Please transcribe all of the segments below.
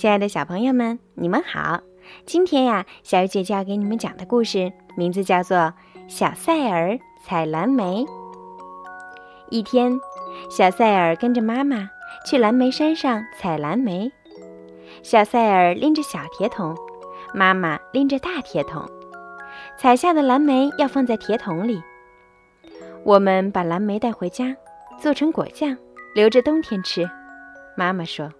亲爱的小朋友们，你们好！今天呀，小鱼姐姐要给你们讲的故事名字叫做《小赛尔采蓝莓》。一天，小赛尔跟着妈妈去蓝莓山上采蓝莓。小赛尔拎着小铁桶，妈妈拎着大铁桶。采下的蓝莓要放在铁桶里。我们把蓝莓带回家，做成果酱，留着冬天吃。妈妈说。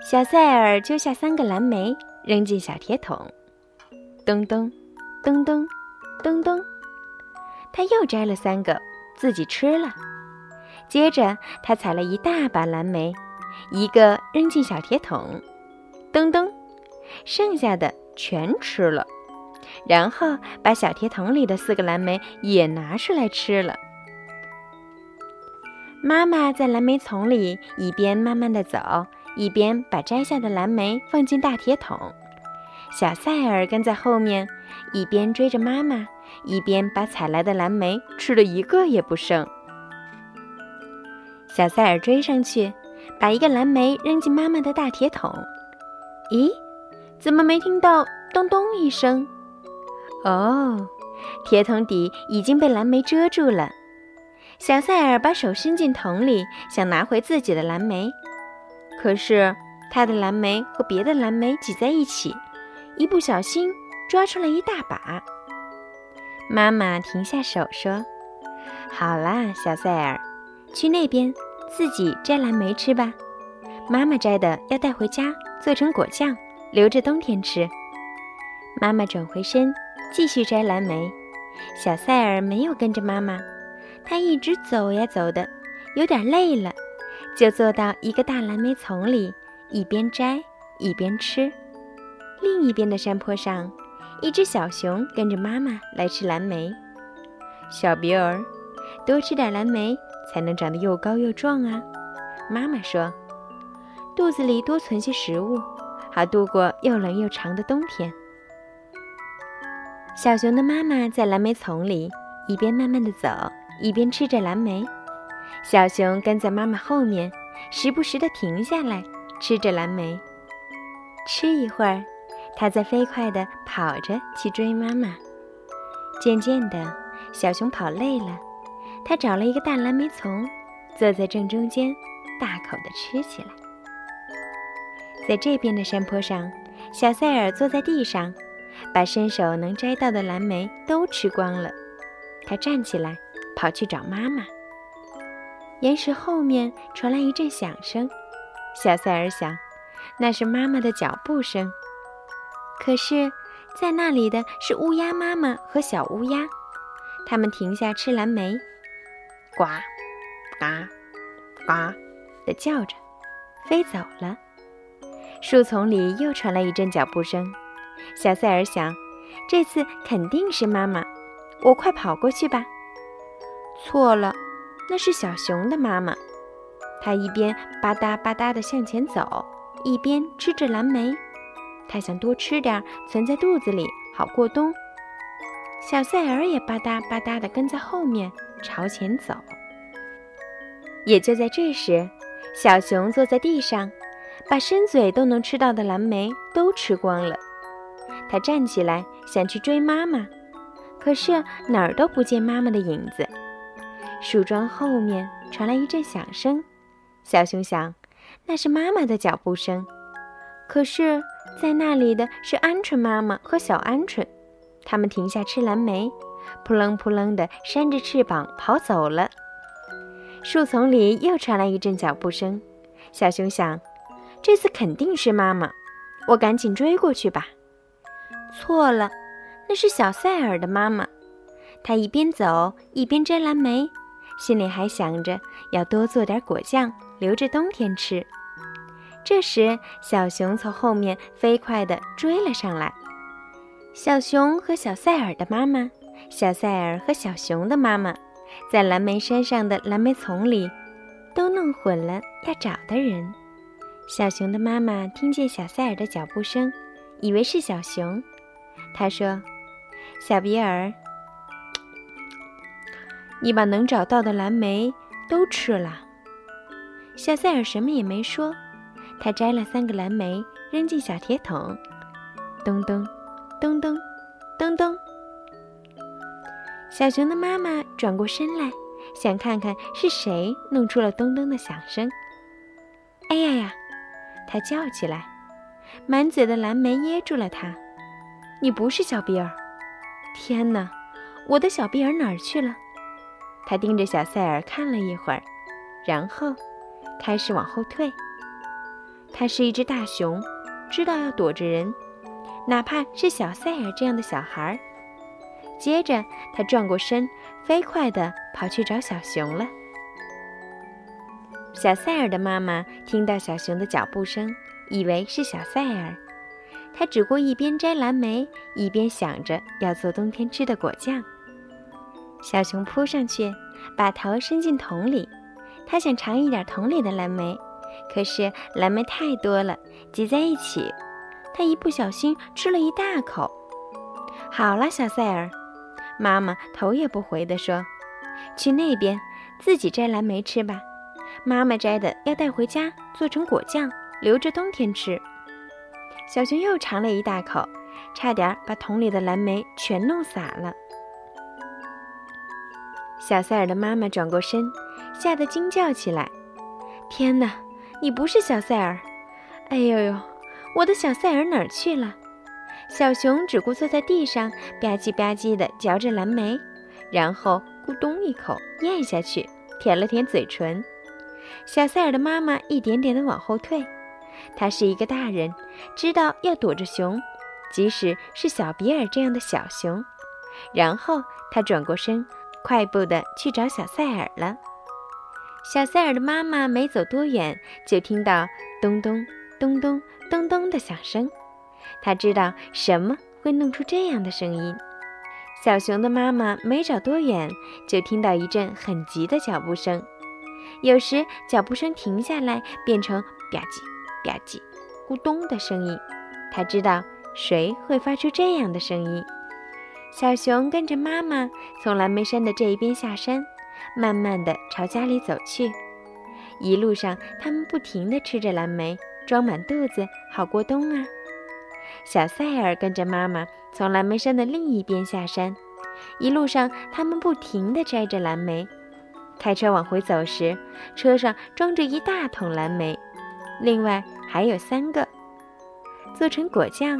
小赛尔揪下三个蓝莓，扔进小铁桶，咚咚，咚咚，咚咚。他又摘了三个，自己吃了。接着，他采了一大把蓝莓，一个扔进小铁桶，咚咚，剩下的全吃了。然后把小铁桶里的四个蓝莓也拿出来吃了。妈妈在蓝莓丛里一边慢慢地走。一边把摘下的蓝莓放进大铁桶，小赛尔跟在后面，一边追着妈妈，一边把采来的蓝莓吃了一个也不剩。小赛尔追上去，把一个蓝莓扔进妈妈的大铁桶。咦，怎么没听到咚咚一声？哦，铁桶底已经被蓝莓遮住了。小赛尔把手伸进桶里，想拿回自己的蓝莓。可是，他的蓝莓和别的蓝莓挤在一起，一不小心抓出来一大把。妈妈停下手说：“好啦，小赛尔，去那边自己摘蓝莓吃吧。妈妈摘的要带回家做成果酱，留着冬天吃。”妈妈转回身继续摘蓝莓，小赛尔没有跟着妈妈，他一直走呀走的，有点累了。就坐到一个大蓝莓丛里，一边摘一边吃。另一边的山坡上，一只小熊跟着妈妈来吃蓝莓。小比尔，多吃点蓝莓才能长得又高又壮啊！妈妈说：“肚子里多存些食物，好度过又冷又长的冬天。”小熊的妈妈在蓝莓丛里一边慢慢的走，一边吃着蓝莓。小熊跟在妈妈后面，时不时地停下来吃着蓝莓。吃一会儿，它再飞快地跑着去追妈妈。渐渐的，小熊跑累了，它找了一个大蓝莓丛，坐在正中间，大口地吃起来。在这边的山坡上，小塞尔坐在地上，把伸手能摘到的蓝莓都吃光了。他站起来，跑去找妈妈。岩石后面传来一阵响声，小塞尔想，那是妈妈的脚步声。可是，在那里的是乌鸦妈妈和小乌鸦，它们停下吃蓝莓，呱，呱，呱的叫着，飞走了。树丛里又传来一阵脚步声，小塞尔想，这次肯定是妈妈，我快跑过去吧。错了。那是小熊的妈妈，它一边吧嗒吧嗒地向前走，一边吃着蓝莓。它想多吃点，存在肚子里好过冬。小赛尔也吧嗒吧嗒地跟在后面朝前走。也就在这时，小熊坐在地上，把伸嘴都能吃到的蓝莓都吃光了。它站起来想去追妈妈，可是哪儿都不见妈妈的影子。树桩后面传来一阵响声，小熊想，那是妈妈的脚步声。可是，在那里的是鹌鹑妈妈和小鹌鹑，它们停下吃蓝莓，扑棱扑棱地扇着翅膀跑走了。树丛里又传来一阵脚步声，小熊想，这次肯定是妈妈，我赶紧追过去吧。错了，那是小塞尔的妈妈，她一边走一边摘蓝莓。心里还想着要多做点果酱，留着冬天吃。这时，小熊从后面飞快地追了上来。小熊和小塞尔的妈妈，小塞尔和小熊的妈妈，在蓝莓山上的蓝莓丛里，都弄混了要找的人。小熊的妈妈听见小塞尔的脚步声，以为是小熊，她说：“小比尔。”你把能找到的蓝莓都吃了。小塞尔什么也没说，他摘了三个蓝莓，扔进小铁桶，咚咚，咚咚，咚咚。小熊的妈妈转过身来，想看看是谁弄出了咚咚的响声。哎呀呀！他叫起来，满嘴的蓝莓噎住了他。你不是小比尔！天哪，我的小比尔哪儿去了？他盯着小塞尔看了一会儿，然后开始往后退。他是一只大熊，知道要躲着人，哪怕是小塞尔这样的小孩儿。接着，他转过身，飞快地跑去找小熊了。小塞尔的妈妈听到小熊的脚步声，以为是小塞尔。他只顾一边摘蓝莓，一边想着要做冬天吃的果酱。小熊扑上去，把头伸进桶里，它想尝一点桶里的蓝莓，可是蓝莓太多了，挤在一起，它一不小心吃了一大口。好了，小塞尔，妈妈头也不回地说：“去那边自己摘蓝莓吃吧。”妈妈摘的要带回家做成果酱，留着冬天吃。小熊又尝了一大口，差点把桶里的蓝莓全弄洒了。小塞尔的妈妈转过身，吓得惊叫起来：“天哪，你不是小塞尔！哎呦呦，我的小塞尔哪儿去了？”小熊只顾坐在地上吧唧吧唧地嚼着蓝莓，然后咕咚一口咽下去，舔了舔嘴唇。小塞尔的妈妈一点点地往后退，她是一个大人，知道要躲着熊，即使是小比尔这样的小熊。然后她转过身，快步地去找小塞尔了。小塞尔的妈妈没走多远，就听到咚咚咚咚咚咚的响声，她知道什么会弄出这样的声音。小熊的妈妈没找多远，就听到一阵很急的脚步声。有时脚步声停下来，变成吧唧吧唧、咕咚的声音。他知道谁会发出这样的声音。小熊跟着妈妈从蓝莓山的这一边下山，慢慢地朝家里走去。一路上，他们不停地吃着蓝莓，装满肚子，好过冬啊。小塞尔跟着妈妈从蓝莓山的另一边下山，一路上，他们不停地摘着蓝莓。开车往回走时，车上装着一大桶蓝莓，另外还有三个，做成果酱，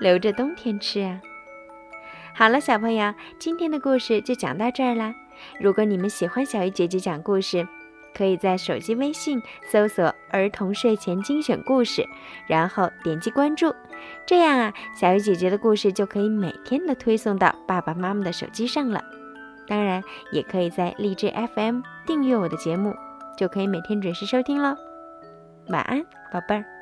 留着冬天吃啊。好了，小朋友，今天的故事就讲到这儿啦。如果你们喜欢小鱼姐姐讲故事，可以在手机微信搜索“儿童睡前精选故事”，然后点击关注，这样啊，小鱼姐姐的故事就可以每天的推送到爸爸妈妈的手机上了。当然，也可以在荔枝 FM 订阅我的节目，就可以每天准时收听喽。晚安，宝贝儿。